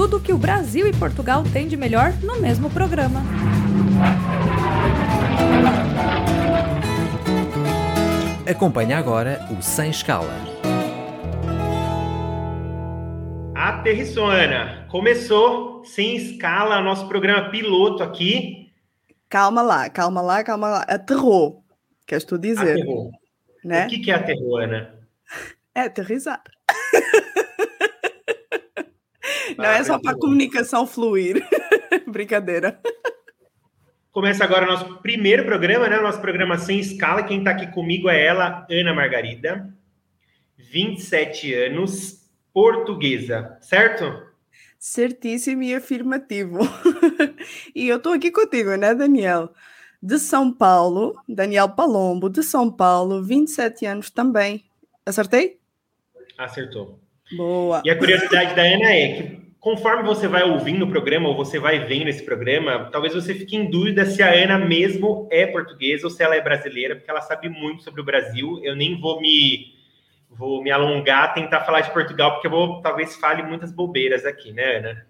tudo o que o Brasil e Portugal têm de melhor no mesmo programa. Acompanhe agora o Sem Escala. Aterrissou, Ana. Começou sem escala o nosso programa piloto aqui. Calma lá, calma lá, calma lá. Aterrou. Queres tu dizer? Aterrou. Né? O que, que é aterrou, Ana? É aterrizar. Não é só para a comunicação fluir. Brincadeira. Começa agora o nosso primeiro programa, né? O nosso programa sem escala. Quem está aqui comigo é ela, Ana Margarida, 27 anos, portuguesa, certo? Certíssimo e afirmativo. e eu estou aqui contigo, né, Daniel? De São Paulo, Daniel Palombo, de São Paulo, 27 anos também. Acertei? Acertou. Boa. E a curiosidade da Ana é que conforme você vai ouvindo o programa ou você vai vendo esse programa, talvez você fique em dúvida se a Ana mesmo é portuguesa ou se ela é brasileira, porque ela sabe muito sobre o Brasil. Eu nem vou me vou me alongar, tentar falar de Portugal, porque eu vou talvez fale muitas bobeiras aqui, né, Ana?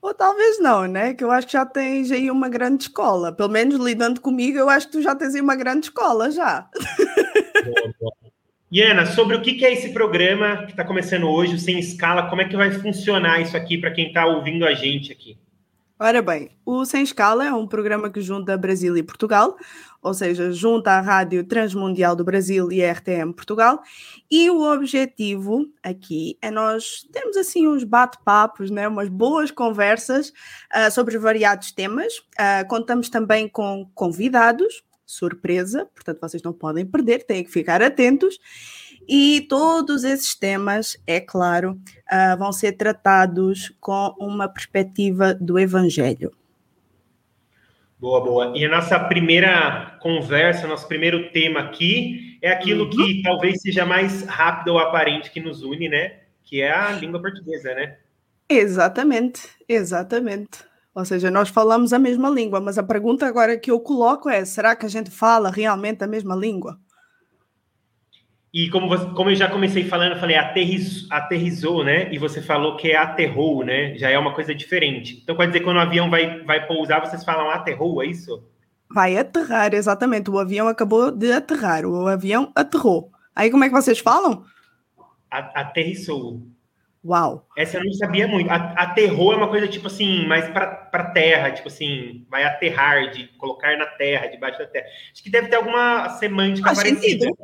Ou talvez não, né? Que eu acho que já tens aí uma grande escola. Pelo menos lidando comigo, eu acho que tu já tens aí uma grande escola já. Boa, boa. E Ana, sobre o que é esse programa que está começando hoje, o Sem Escala, como é que vai funcionar isso aqui para quem está ouvindo a gente aqui? Ora bem, o Sem Escala é um programa que junta Brasil e Portugal, ou seja, junta a Rádio Transmundial do Brasil e a RTM Portugal, e o objetivo aqui é nós termos assim uns bate-papos, né, umas boas conversas uh, sobre variados temas. Uh, contamos também com convidados, surpresa, portanto vocês não podem perder, têm que ficar atentos. E todos esses temas, é claro, uh, vão ser tratados com uma perspectiva do Evangelho. Boa, boa. E a nossa primeira conversa, nosso primeiro tema aqui é aquilo uhum. que talvez seja mais rápido ou aparente que nos une, né? Que é a língua portuguesa, né? Exatamente, exatamente. Ou seja, nós falamos a mesma língua, mas a pergunta agora que eu coloco é: será que a gente fala realmente a mesma língua? E como, você, como eu já comecei falando, eu falei aterriz, aterrizou, né? E você falou que é aterrou, né? Já é uma coisa diferente. Então, quer dizer, quando o avião vai, vai pousar, vocês falam aterrou, é isso? Vai aterrar, exatamente. O avião acabou de aterrar. O avião aterrou. Aí, como é que vocês falam? Aterrissou. Uau! Essa eu não sabia muito. Aterrou é uma coisa tipo assim, mais para terra, tipo assim, vai aterrar, de colocar na terra, debaixo da terra. Acho que deve ter alguma semântica faz parecida. Sentido.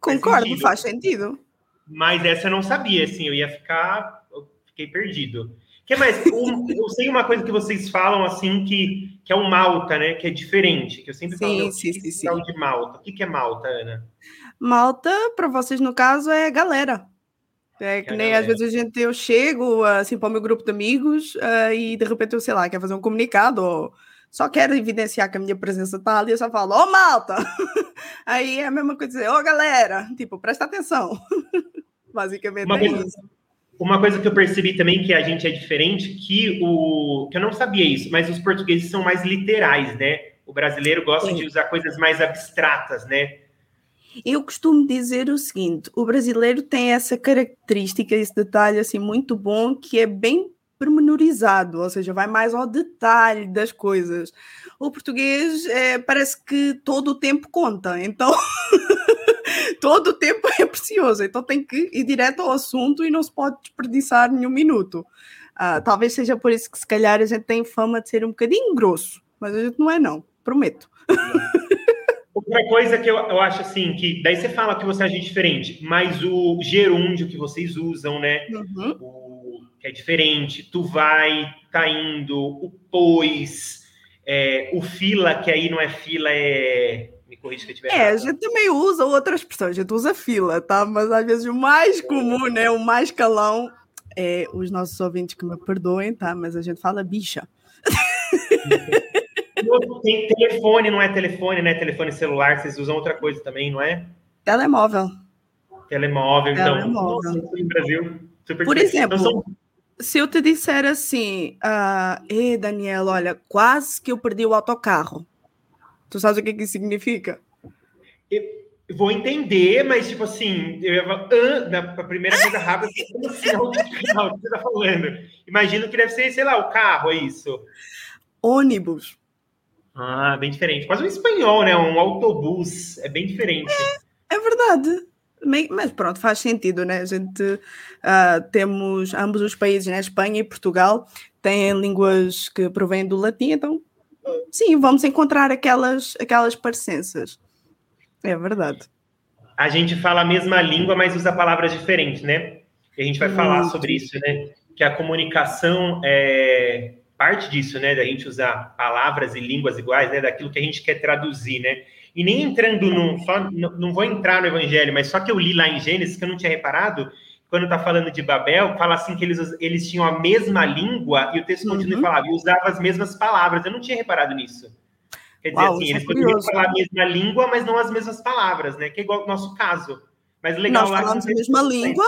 Concordo, sentido. faz sentido. Mas essa eu não sabia, assim, eu ia ficar. Eu fiquei perdido. que mais? Um, eu sei uma coisa que vocês falam assim que, que é o Malta, né? Que é diferente. Que eu sempre sim, falo sim, sim, sim, é de Malta. O que, que é Malta, Ana? Malta, para vocês, no caso, é galera. É que nem às vezes a gente, eu chego assim para o meu grupo de amigos uh, e de repente eu sei lá, quer fazer um comunicado ou só quero evidenciar que a minha presença está ali, eu só falo, ô oh, malta! Aí é a mesma coisa dizer, ô oh, galera, tipo, presta atenção. Basicamente uma é coisa, isso. Uma coisa que eu percebi também que a gente é diferente, que o que eu não sabia isso, mas os portugueses são mais literais, né? O brasileiro gosta Sim. de usar coisas mais abstratas, né? Eu costumo dizer o seguinte: o brasileiro tem essa característica, esse detalhe assim muito bom, que é bem pormenorizado, ou seja, vai mais ao detalhe das coisas. O português é, parece que todo o tempo conta, então todo o tempo é precioso, então tem que ir direto ao assunto e não se pode desperdiçar nenhum minuto. Uh, talvez seja por isso que se calhar a gente tem fama de ser um bocadinho grosso, mas a gente não é não, prometo. Outra coisa que eu, eu acho assim, que daí você fala que você age diferente, mas o gerúndio que vocês usam, né? Uhum. O, que é diferente, tu vai, tá indo, o pois, é, o fila, que aí não é fila, é. Me corrija se eu tiver. É, errado. a gente também usa outras expressões, a gente usa fila, tá? Mas às vezes o mais comum, né? O mais calão é os nossos ouvintes que me perdoem, tá? Mas a gente fala bicha. Tem telefone, não é telefone, né? Telefone celular, vocês usam outra coisa também, não é? Telemóvel. Telemóvel, então. Telemóvel. Nossa, no Brasil, super Por exemplo, então, são... se eu te disser assim, uh, Ei, Daniel, olha, quase que eu perdi o autocarro. Tu sabes o que, que significa? Eu, vou entender, mas tipo assim, eu ia falar, ah, na primeira coisa rápida, como assim, o que você tá falando? Imagino que deve ser, sei lá, o carro, é isso. Ônibus. Ah, bem diferente. Quase um espanhol, né? Um autobus. É bem diferente. É, é verdade. Mas pronto, faz sentido, né? A gente uh, temos ambos os países, né? Espanha e Portugal, têm línguas que provêm do latim, então sim, vamos encontrar aquelas, aquelas parecenças. É verdade. A gente fala a mesma língua, mas usa palavras diferentes, né? E a gente vai hum. falar sobre isso, né? Que a comunicação é parte disso, né? Da gente usar palavras e línguas iguais, né? Daquilo que a gente quer traduzir, né? E nem entrando no. Só, não, não vou entrar no evangelho, mas só que eu li lá em Gênesis, que eu não tinha reparado, quando está falando de Babel, fala assim que eles, eles tinham a mesma língua e o texto continua uhum. falando, e usava as mesmas palavras. Eu não tinha reparado nisso. Quer dizer, Uau, assim, eles é poderiam falar a mesma língua, mas não as mesmas palavras, né? Que é igual ao nosso caso. Mas legal Nós lá. falamos a mesma língua.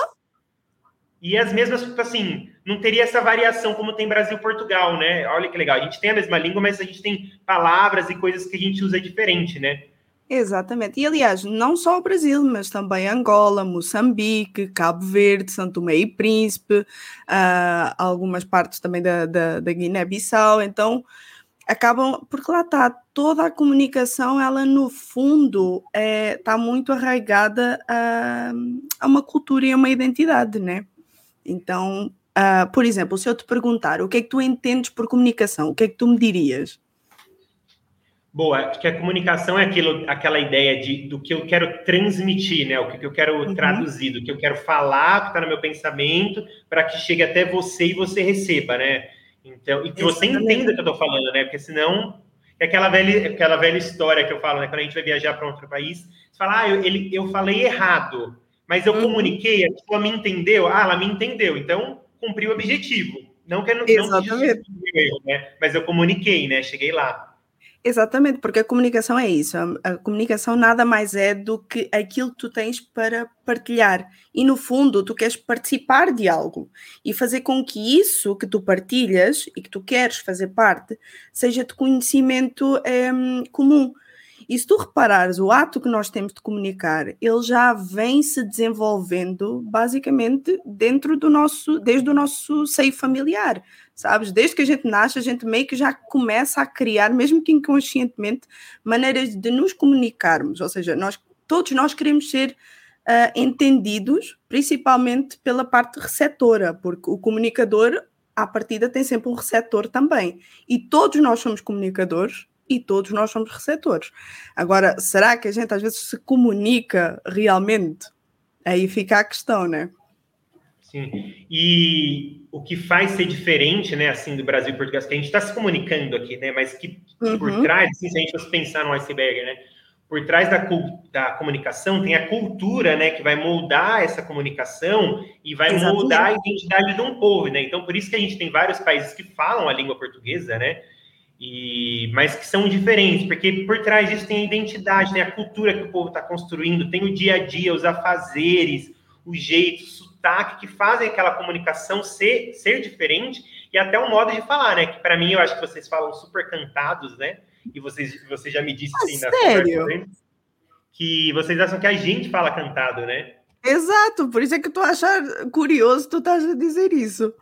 E as mesmas, tipo assim, não teria essa variação como tem Brasil e Portugal, né? Olha que legal. A gente tem a mesma língua, mas a gente tem palavras e coisas que a gente usa diferente, né? Exatamente. E aliás, não só o Brasil, mas também Angola, Moçambique, Cabo Verde, Santo Tomé e Príncipe, uh, algumas partes também da, da, da Guiné-Bissau. Então, acabam, porque lá está, toda a comunicação, ela no fundo está é, tá muito arraigada a, a, uma cultura e a uma identidade, né? Então, uh, por exemplo, se eu te perguntar o que é que tu entendes por comunicação, o que é que tu me dirias? Boa, acho que a comunicação é aquilo, aquela ideia de, do que eu quero transmitir, né? O que, que eu quero uhum. traduzir, do que eu quero falar, que está no meu pensamento, para que chegue até você e você receba, né? Então, e que você entenda o que eu estou falando, né? Porque senão é aquela velha, aquela velha história que eu falo, né? Quando a gente vai viajar para outro país, você fala, ah, eu, ele, eu falei errado, mas eu uhum. comuniquei, a pessoa me entendeu, ah, ela me entendeu, então cumpri o objetivo. Não que eu não, Exatamente. não erro, né? Mas eu comuniquei, né? Cheguei lá. Exatamente, porque a comunicação é isso. A, a, comunicação nada mais é do que aquilo que tu tens para partilhar. E no fundo, tu queres participar de algo e fazer com que isso que tu partilhas e que tu queres fazer parte seja de conhecimento é, comum. E se tu reparares, o ato que nós temos de comunicar, ele já vem se desenvolvendo basicamente dentro do nosso, desde o nosso seio familiar, sabes? Desde que a gente nasce, a gente meio que já começa a criar, mesmo que inconscientemente, maneiras de nos comunicarmos. Ou seja, nós, todos nós queremos ser uh, entendidos, principalmente pela parte receptora, porque o comunicador, à partida, tem sempre um receptor também. E todos nós somos comunicadores e todos nós somos receptores. Agora, será que a gente às vezes se comunica realmente? Aí fica a questão, né? Sim. E o que faz ser diferente, né, assim, do Brasil e Portugal, que a gente está se comunicando aqui, né, mas que uhum. por trás, assim, se a gente fosse pensar no iceberg, né, por trás da, da comunicação tem a cultura, né, que vai moldar essa comunicação e vai Exatamente. moldar a identidade de um povo, né? Então, por isso que a gente tem vários países que falam a língua portuguesa, né? E, mas que são diferentes, porque por trás disso tem a identidade, né? a cultura que o povo está construindo, tem o dia a dia, os afazeres, o jeito, o sotaque, que fazem aquela comunicação ser, ser diferente, e até o modo de falar, né? Que para mim eu acho que vocês falam super cantados, né? E vocês, você já me disse ah, na sério? que vocês acham que a gente fala cantado, né? Exato, por isso é que tu acha curioso tu a dizer isso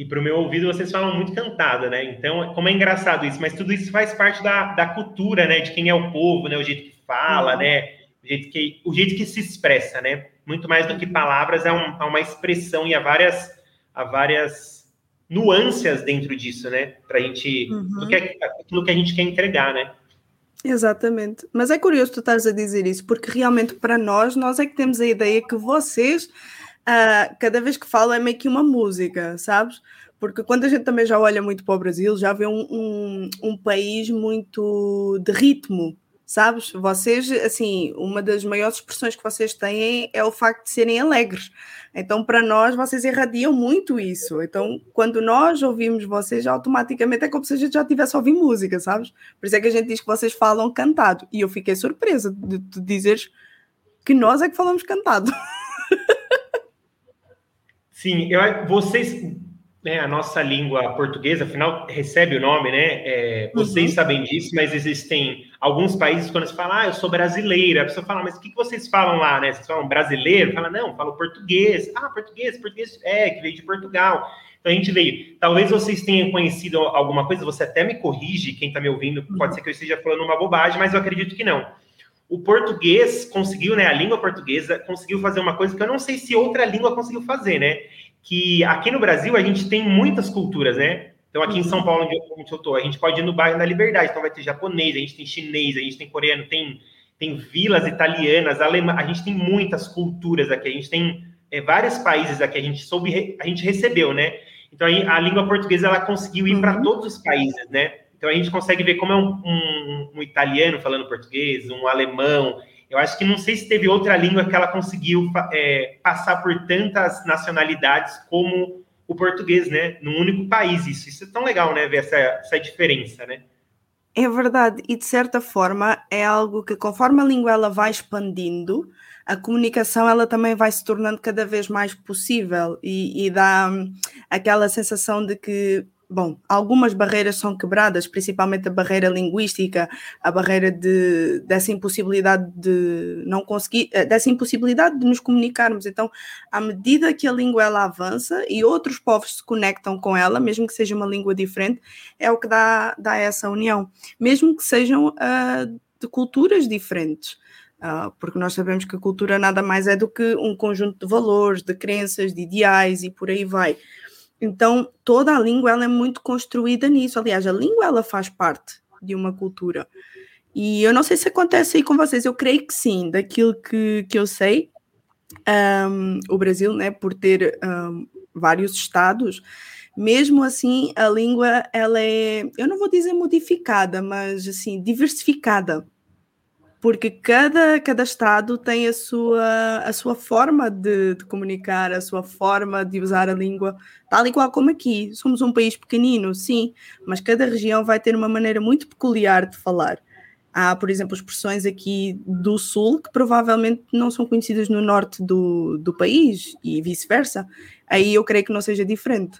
e para o meu ouvido vocês falam muito cantada, né? Então, como é engraçado isso, mas tudo isso faz parte da, da cultura, né? De quem é o povo, né? O jeito que fala, uhum. né? O jeito que, o jeito que se expressa, né? Muito mais do que palavras, é, um, é uma expressão e há várias, há várias nuances dentro disso, né? Para a gente, uhum. que é, aquilo que a gente quer entregar, né? Exatamente. Mas é curioso tu estás a dizer isso, porque realmente para nós, nós é que temos a ideia que vocês uh, cada vez que falo é meio que uma música, sabes? Porque quando a gente também já olha muito para o Brasil, já vê um, um, um país muito de ritmo, sabes? Vocês, assim, uma das maiores expressões que vocês têm é o facto de serem alegres. Então, para nós, vocês irradiam muito isso. Então, quando nós ouvimos vocês, automaticamente é como se a gente já tivesse ouvido música, sabes? Por isso é que a gente diz que vocês falam cantado. E eu fiquei surpresa de, de dizeres que nós é que falamos cantado. Sim, eu, vocês. né, a nossa língua portuguesa, afinal, recebe o nome, né? É, vocês uhum. sabem disso, mas existem alguns países quando se fala, ah, eu sou brasileira, a pessoa fala, mas o que, que vocês falam lá, né? Vocês falam brasileiro? Fala, não, falo português. Ah, português, português é, que veio de Portugal. Então a gente veio. Talvez vocês tenham conhecido alguma coisa, você até me corrige, quem está me ouvindo, pode ser que eu esteja falando uma bobagem, mas eu acredito que não. O português conseguiu, né? A língua portuguesa conseguiu fazer uma coisa que eu não sei se outra língua conseguiu fazer, né? que aqui no Brasil a gente tem muitas culturas, né? Então, aqui em São Paulo, onde eu estou, a gente pode ir no bairro da Liberdade, então vai ter japonês, a gente tem chinês, a gente tem coreano, tem, tem vilas italianas, alemã, a gente tem muitas culturas aqui, a gente tem é, vários países aqui, a gente soube, a gente recebeu, né? Então, aí, a língua portuguesa, ela conseguiu ir para uhum. todos os países, né? Então, a gente consegue ver como é um, um, um italiano falando português, um alemão, eu acho que não sei se teve outra língua que ela conseguiu é, passar por tantas nacionalidades como o português, né? Num único país. Isso, isso é tão legal, né? Ver essa, essa diferença, né? É verdade, e de certa forma é algo que conforme a língua ela vai expandindo, a comunicação ela também vai se tornando cada vez mais possível e, e dá hum, aquela sensação de que bom, algumas barreiras são quebradas, principalmente a barreira linguística, a barreira de, dessa impossibilidade de não conseguir, eh, dessa impossibilidade de nos comunicarmos. Então, à medida que a língua ela avança e outros povos se conectam com ela, mesmo que seja uma língua diferente, é o que dá, dá essa união, mesmo que sejam uh, de culturas diferentes. Uh, porque nós sabemos que a cultura nada mais é do que um conjunto de valores, de crenças, de ideais e por aí vai. Então, toda a língua ela é muito construída nisso. Aliás, a língua ela faz parte de uma cultura. E eu não sei se acontece aí com vocês, eu creio que sim, daquilo que, que eu sei, um, o Brasil, né, por ter um, vários estados, mesmo assim a língua ela é, eu não vou dizer modificada, mas assim, diversificada porque cada, cada estado tem a sua, a sua forma de, de, comunicar, a sua forma de usar a língua, tal e qual como aqui. Somos um país pequenino, sim, mas cada região vai ter uma maneira muito peculiar de falar. Há, por exemplo, expressões aqui do sul que provavelmente não são conhecidas no norte do, do país e vice-versa. Aí eu creio que não seja diferente.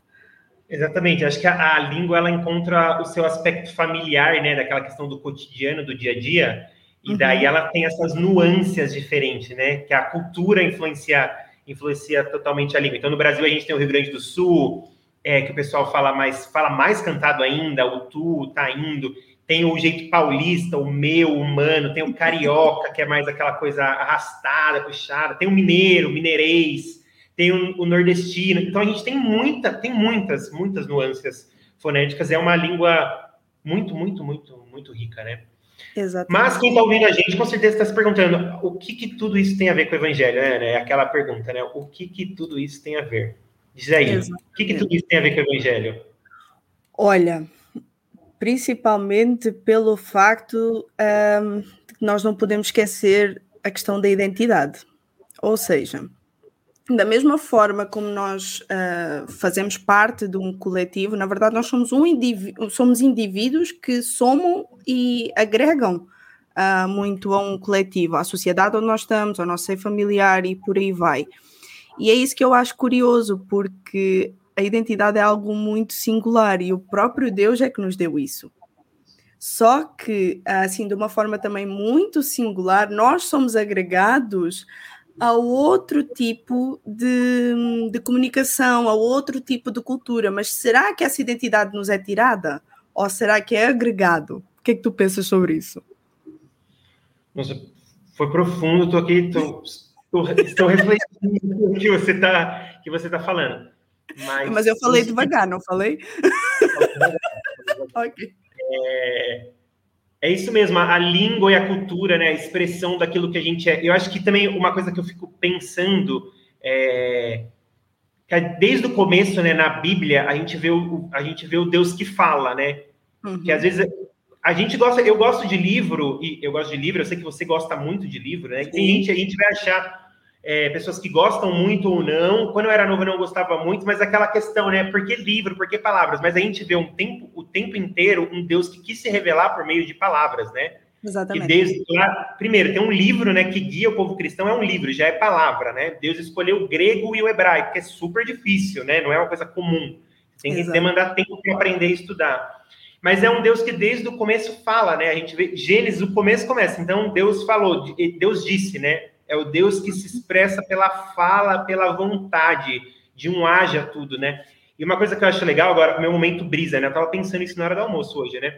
Exatamente, acho que a, a língua ela encontra o seu aspecto familiar, né, daquela questão do cotidiano, do dia a dia e daí uhum. ela tem essas nuances diferentes, né? Que a cultura influencia, influencia totalmente a língua. Então, no Brasil, a gente tem o Rio Grande do Sul, é, que o pessoal fala mais, fala mais cantado ainda, o tu, tá indo. Tem o jeito paulista, o meu, o humano. Tem o carioca, que é mais aquela coisa arrastada, puxada. Tem o mineiro, o mineirês. Tem o, o nordestino. Então, a gente tem muita, tem muitas, muitas nuances fonéticas. É uma língua muito, muito, muito, muito rica, né? Exatamente. Mas quem está ouvindo a gente, com certeza está se perguntando o que, que tudo isso tem a ver com o evangelho, né? É aquela pergunta, né? O que, que tudo isso tem a ver? Diz aí, Exatamente. o que, que tudo isso tem a ver com o evangelho? Olha, principalmente pelo facto um, de que nós não podemos esquecer a questão da identidade. Ou seja, da mesma forma como nós uh, fazemos parte de um coletivo, na verdade, nós somos, um indivíduo, somos indivíduos que somam e agregam uh, muito a um coletivo, à sociedade onde nós estamos, ao nosso seio familiar e por aí vai. E é isso que eu acho curioso, porque a identidade é algo muito singular e o próprio Deus é que nos deu isso. Só que, assim, de uma forma também muito singular, nós somos agregados a outro tipo de, de comunicação, a outro tipo de cultura. Mas será que essa identidade nos é tirada? Ou será que é agregado? O que é que tu pensas sobre isso? Nossa, foi profundo, estou aqui, estou refletindo o que você está que você tá falando. Mas, Mas eu falei devagar, não falei? ok. É, é isso mesmo, a, língua e a cultura, né, a expressão daquilo que a gente é. Eu acho que também uma coisa que eu fico pensando é que desde o começo, né, na Bíblia, a gente vê o, a gente vê o Deus que fala, né? Uhum. Que às vezes a gente gosta, eu gosto de livro, e eu gosto de livro, eu sei que você gosta muito de livro, né? Tem gente, a gente vai achar é, pessoas que gostam muito ou não. Quando eu era novo, eu não gostava muito, mas aquela questão, né? Por que livro, por que palavras? Mas a gente vê um tempo, o tempo inteiro um Deus que quis se revelar por meio de palavras, né? Exatamente. E lá, primeiro, tem um livro, né, que guia o povo cristão, é um livro, já é palavra, né? Deus escolheu o grego e o hebraico, que é super difícil, né? Não é uma coisa comum. Tem que demandar tempo para aprender a estudar. Mas é um Deus que desde o começo fala, né? A gente vê Gênesis, o começo começa. Então Deus falou, Deus disse, né? É o Deus que se expressa pela fala, pela vontade, de um haja tudo, né? E uma coisa que eu acho legal agora, meu momento brisa, né? Eu tava pensando isso na hora do almoço hoje, né?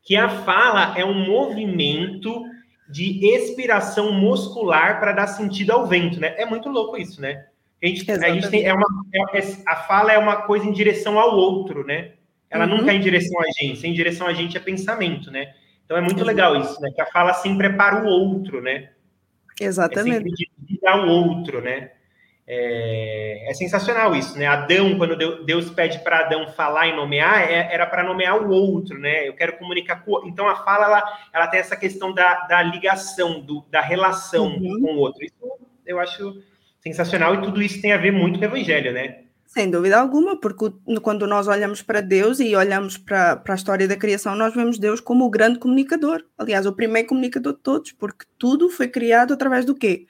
Que a fala é um movimento de expiração muscular para dar sentido ao vento, né? É muito louco isso, né? A gente, a gente tem, é uma, é, a fala é uma coisa em direção ao outro, né? Ela uhum. nunca é em direção a gente, em direção a gente é pensamento, né? Então é muito legal isso, né? Que a fala sempre é para o outro, né? Exatamente. É de o outro, né? É, é, sensacional isso, né? Adão, quando Deus pede para Adão falar e nomear, é, era para nomear o outro, né? Eu quero comunicar com. Então a fala ela, ela tem essa questão da, da ligação, do, da relação uhum. com o outro. Isso eu acho sensacional e tudo isso tem a ver muito com o evangelho, né? Sem dúvida alguma, porque quando nós olhamos para Deus e olhamos para, para a história da criação, nós vemos Deus como o grande comunicador. Aliás, o primeiro comunicador de todos, porque tudo foi criado através do quê?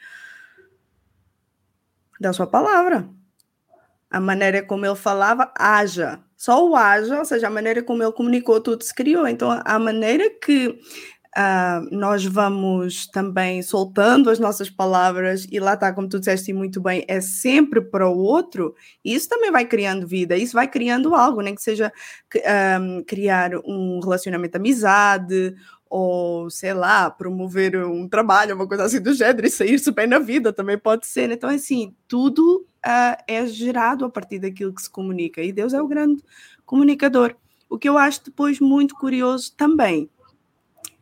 Da sua palavra. A maneira como ele falava, haja. Só o haja, ou seja, a maneira como ele comunicou, tudo se criou. Então, a maneira que Uh, nós vamos também soltando as nossas palavras, e lá está, como tu disseste muito bem, é sempre para o outro, e isso também vai criando vida, isso vai criando algo, nem que seja um, criar um relacionamento de amizade, ou sei lá, promover um trabalho, uma coisa assim do gênero, e sair-se bem na vida também pode ser. Então, assim, tudo uh, é gerado a partir daquilo que se comunica, e Deus é o grande comunicador. O que eu acho depois muito curioso também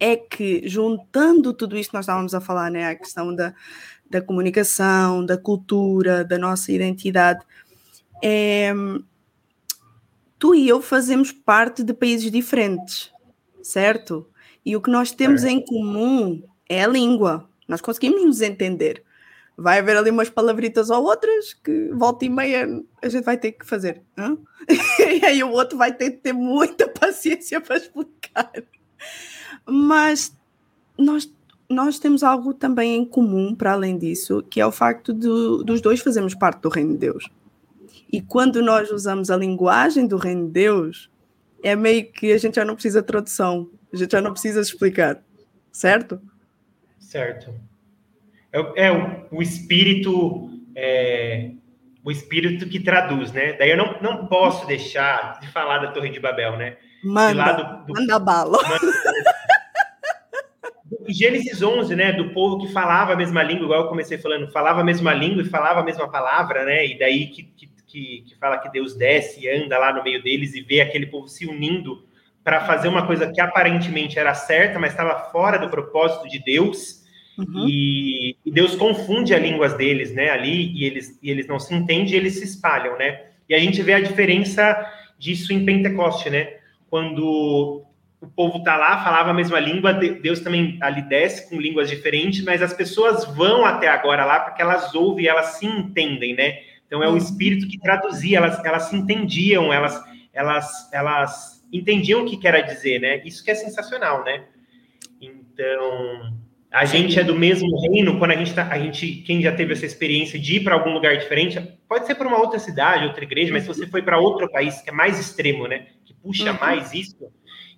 é que, juntando tudo isto que nós estávamos a falar, né, a questão da, da comunicação, da cultura, da nossa identidade, é, tu e eu fazemos parte de países diferentes, certo? E o que nós temos é. em comum é a língua. Nós conseguimos nos entender. Vai haver ali umas palavritas ou outras que volta e meia a gente vai ter que fazer. e aí o outro vai ter que ter muita paciência para explicar. Mas nós, nós temos algo também em comum, para além disso, que é o facto de, dos dois fazermos parte do Reino de Deus. E quando nós usamos a linguagem do Reino de Deus, é meio que a gente já não precisa de tradução, a gente já não precisa explicar, certo? Certo. É, é o, o espírito. É, o espírito que traduz, né? Daí eu não, não posso deixar de falar da Torre de Babel, né? Manda, do, do, manda bala. Gênesis 11, né, do povo que falava a mesma língua, igual eu comecei falando, falava a mesma língua e falava a mesma palavra, né, e daí que, que, que, fala que Deus desce e anda lá no meio deles e vê aquele povo se unindo para fazer uma coisa que aparentemente era certa, mas estava fora do propósito de Deus, uhum. e, e, Deus confunde as línguas deles, né, ali, e eles, e eles não se entendem e eles se espalham, né, e a gente vê a diferença disso em Pentecoste, né, quando o povo está lá, falava a mesma língua, Deus também ali desce com línguas diferentes, mas as pessoas vão até agora lá porque elas ouvem, elas se entendem, né? Então é o Espírito que traduzia, elas, elas se entendiam, elas, elas, elas entendiam o que quer dizer, né? Isso que é sensacional, né? Então, a gente é do mesmo reino, quando a gente tá, a gente, quem já teve essa experiência de ir para algum lugar diferente, pode ser para uma outra cidade, outra igreja, mas se você foi para outro país que é mais extremo, né, que puxa uhum. mais isso,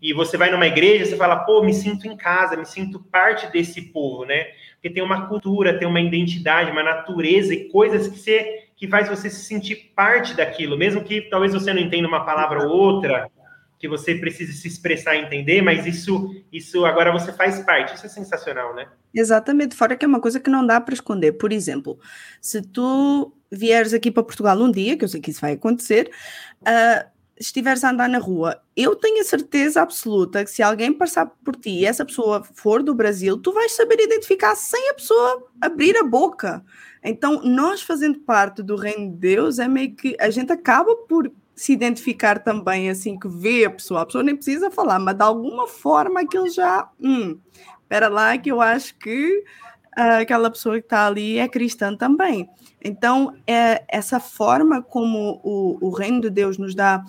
e você vai numa igreja, você fala, pô, me sinto em casa, me sinto parte desse povo, né? Porque tem uma cultura, tem uma identidade, uma natureza e coisas que você que faz você se sentir parte daquilo, mesmo que talvez você não entenda uma palavra ou outra, que você precise se expressar e entender, mas isso, isso agora você faz parte. Isso é sensacional, né? Exatamente, fora que é uma coisa que não dá para esconder. Por exemplo, se tu vieres aqui para Portugal um dia, que eu sei que isso vai acontecer, uh, estiveres a andar na rua, eu tenho a certeza absoluta que se alguém passar por ti e essa pessoa for do Brasil, tu vais saber identificar sem a pessoa abrir a boca. Então, nós fazendo parte do reino de Deus, é meio que a gente acaba por se identificar também assim que vê a pessoa. A pessoa nem precisa falar, mas de alguma forma aquilo já. Hum, espera lá, que eu acho que aquela pessoa que está ali é cristã também. Então, é essa forma como o, o reino de Deus nos dá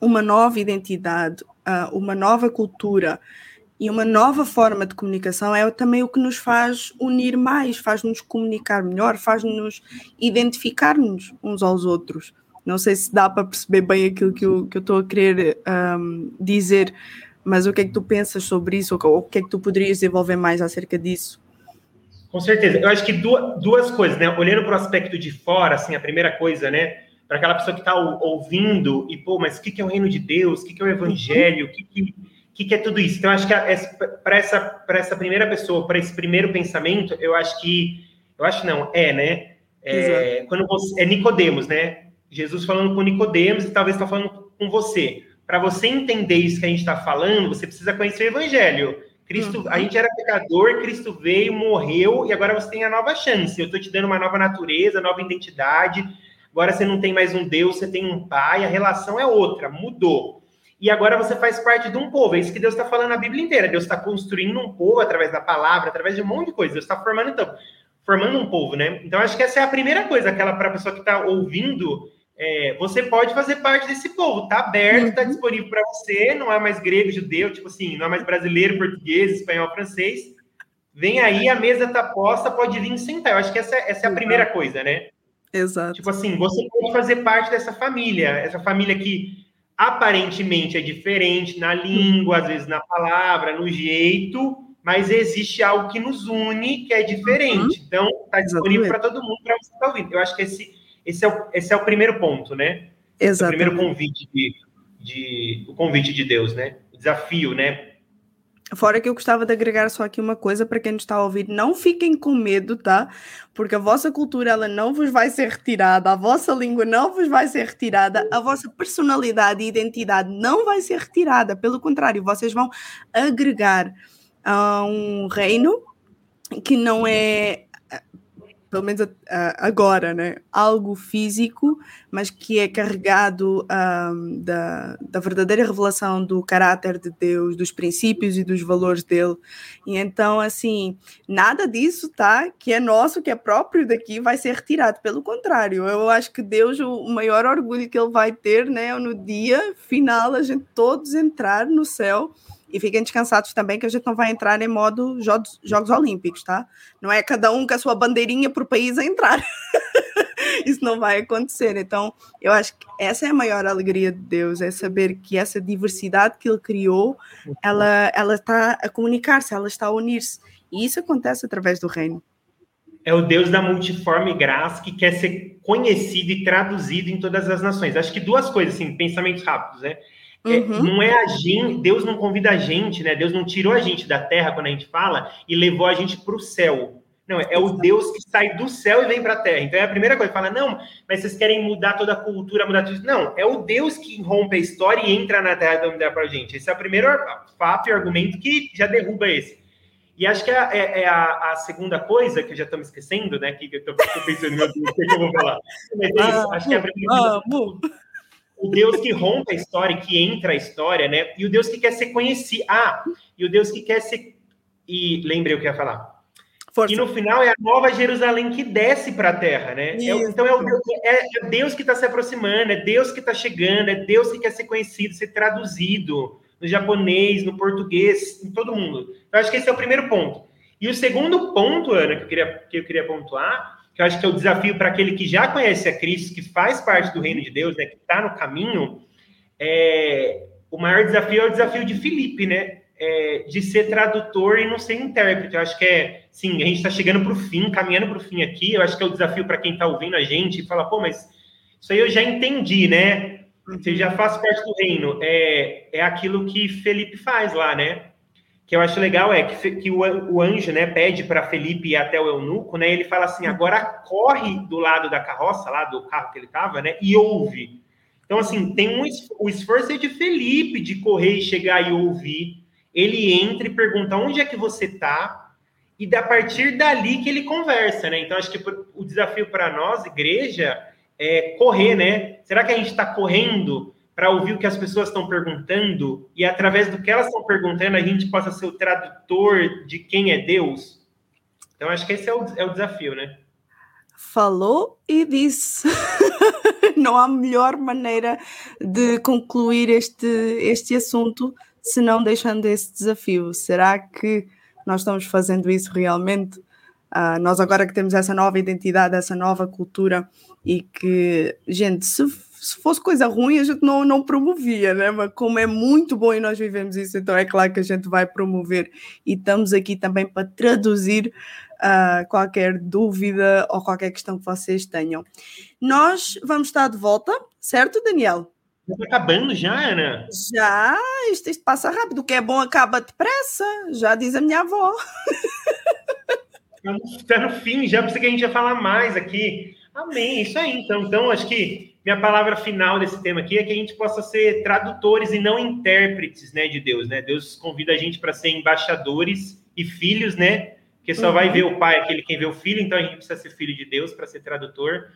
uma nova identidade, uh, uma nova cultura e uma nova forma de comunicação é também o que nos faz unir mais, faz-nos comunicar melhor, faz-nos identificar-nos uns aos outros. Não sei se dá para perceber bem aquilo que eu estou a querer um, dizer, mas o que é que tu pensas sobre isso? Ou o que é que tu poderias desenvolver mais acerca disso? Com certeza. Eu acho que duas, duas coisas, né? Olhando para o aspecto de fora, assim, a primeira coisa, né? Para aquela pessoa que está ouvindo e, pô, mas o que, que é o reino de Deus? O que, que é o evangelho? O que, que, que, que é tudo isso? Então, acho que para essa, essa primeira pessoa, para esse primeiro pensamento, eu acho que. Eu acho não, é, né? É, quando você, é Nicodemos, né? Jesus falando com Nicodemos e talvez está falando com você. Para você entender isso que a gente está falando, você precisa conhecer o Evangelho. Cristo, a gente era pecador, Cristo veio, morreu e agora você tem a nova chance. Eu estou te dando uma nova natureza, nova identidade. Agora você não tem mais um Deus, você tem um Pai. A relação é outra, mudou. E agora você faz parte de um povo. É isso que Deus está falando na Bíblia inteira. Deus está construindo um povo através da palavra, através de um monte de coisa. Deus está formando então, formando um povo, né? Então acho que essa é a primeira coisa, aquela para a pessoa que está ouvindo é, você pode fazer parte desse povo, tá aberto, tá uhum. disponível para você, não é mais grego, judeu, tipo assim, não é mais brasileiro, português, espanhol, francês. Vem aí, a mesa tá posta, pode vir sentar. Eu acho que essa, essa é a primeira coisa, né? Exato. Tipo assim, você pode fazer parte dessa família, essa família que aparentemente é diferente na língua, às vezes na palavra, no jeito, mas existe algo que nos une que é diferente. Uhum. Então, tá disponível para todo mundo para você estar tá ouvindo. Eu acho que esse esse é o, esse é o primeiro ponto, né? Exato. É o primeiro convite de, de, o convite de Deus, né? O desafio, né? Fora que eu gostava de agregar só aqui uma coisa para quem nos está a ouvir, não fiquem com medo, tá? Porque a vossa cultura ela não vos vai ser retirada, a vossa língua não vos vai ser retirada, a vossa personalidade e identidade não vai ser retirada, pelo contrário, vocês vão agregar a um reino que não é pelo menos agora, né? Algo físico, mas que é carregado da, da verdadeira revelação do caráter de Deus, dos princípios e dos valores dele. E então, assim, nada disso, tá? Que é nosso, que é próprio daqui, vai ser retirado. Pelo contrário, eu acho que Deus, o maior orgulho que ele vai ter, né? É no dia final, a gente todos entrar no céu e fiquem descansados também que a gente não vai entrar em modo Jogos, jogos Olímpicos, tá? Não é cada um com a sua bandeirinha para o país a entrar. Isso não vai acontecer. Então, eu acho que essa é a maior alegria de Deus, é saber que essa diversidade que Ele criou, ela, ela está a comunicar-se, ela está a unir-se. E isso acontece através do reino. É o Deus da multiforme graça que quer ser conhecido e traduzido em todas as nações. Acho que duas coisas, assim, pensamentos rápidos, né? É, uhum. não é a gente, Deus não convida a gente, né? Deus não tirou a gente da terra quando a gente fala e levou a gente para o céu. Não, é o Deus que sai do céu e vem para a terra. Então é a primeira coisa, fala, não, mas vocês querem mudar toda a cultura, mudar tudo isso. Não, é o Deus que rompe a história e entra na terra e dá para a gente. Esse é o primeiro fato e argumento que já derruba esse. E acho que é, é, é a, a, segunda coisa, que eu já estou me esquecendo, né? Que eu estou pensando, meu Deus, o que eu vou falar? Mas é isso, acho que é a primeira coisa o Deus que rompe a história, que entra a história, né? E o Deus que quer ser conhecido. Ah, e o Deus que quer ser. E lembrei o que ia falar. Força. E no final é a nova Jerusalém que desce para a terra, né? É, então é, o, é, é Deus que está se aproximando, é Deus que está chegando, é Deus que quer ser conhecido, ser traduzido no japonês, no português, em todo mundo. Eu acho que esse é o primeiro ponto. E o segundo ponto, Ana, que eu queria, que eu queria pontuar, que eu acho que é o desafio para aquele que já conhece a Cristo, que faz parte do reino de Deus, né, que está no caminho, é, o maior desafio é o desafio de Filipe, né? É, de ser tradutor e não ser intérprete. Eu acho que é, sim, a gente está chegando para o fim, caminhando para o fim aqui. Eu acho que é o desafio para quem está ouvindo a gente e fala, pô, mas isso aí eu já entendi, né? Você já faz parte do reino. É, é aquilo que Felipe faz lá, né? Que eu acho legal é que, que o, o anjo, né, pede para Felipe ir até o eunuco, né, ele fala assim, agora corre do lado da carroça, lá do carro que ele estava, né, e ouve. Então, assim, tem um, o esforço é de Felipe de correr e chegar e ouvir. Ele entra e pergunta onde é que você está, e da partir dali que ele conversa, né? Então, acho que o desafio para nós, igreja, é correr, né? Será que a gente está correndo para ouvir o que as pessoas estão perguntando e através do que elas estão perguntando a gente possa ser o tradutor de quem é Deus. Então acho que esse é o, é o desafio, né? Falou e disse. Não há melhor maneira de concluir este, este assunto se não deixando esse desafio. Será que nós estamos fazendo isso realmente? Uh, nós agora que temos essa nova identidade, essa nova cultura e que, gente, se se fosse coisa ruim, a gente não, não promovia, né? Mas como é muito bom e nós vivemos isso, então é claro que a gente vai promover e estamos aqui também para traduzir uh, qualquer dúvida ou qualquer questão que vocês tenham. Nós vamos estar de volta, certo, Daniel? Está acabando já, Ana? Já, isto, isto passa rápido. O que é bom acaba depressa, já diz a minha avó. Está no fim, já pensei que a gente ia falar mais aqui. Amém, isso aí. Então, então, acho que minha palavra final desse tema aqui é que a gente possa ser tradutores e não intérpretes, né, de Deus, né? Deus convida a gente para ser embaixadores e filhos, né? Porque só uhum. vai ver o pai aquele quem vê o filho, então a gente precisa ser filho de Deus para ser tradutor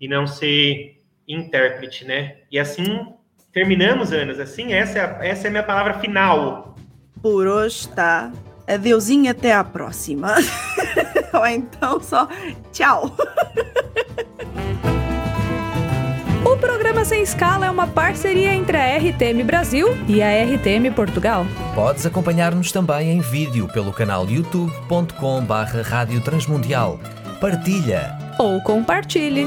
e não ser intérprete, né? E assim terminamos, Anas. Assim, essa é a, essa é a minha palavra final. Por hoje tá. Adeusinho, até a próxima. Ou então só tchau. Programa Sem Escala é uma parceria entre a RTM Brasil e a RTM Portugal. Podes acompanhar-nos também em vídeo pelo canal youtube.com/barra Rádio Transmundial. Partilha ou compartilhe.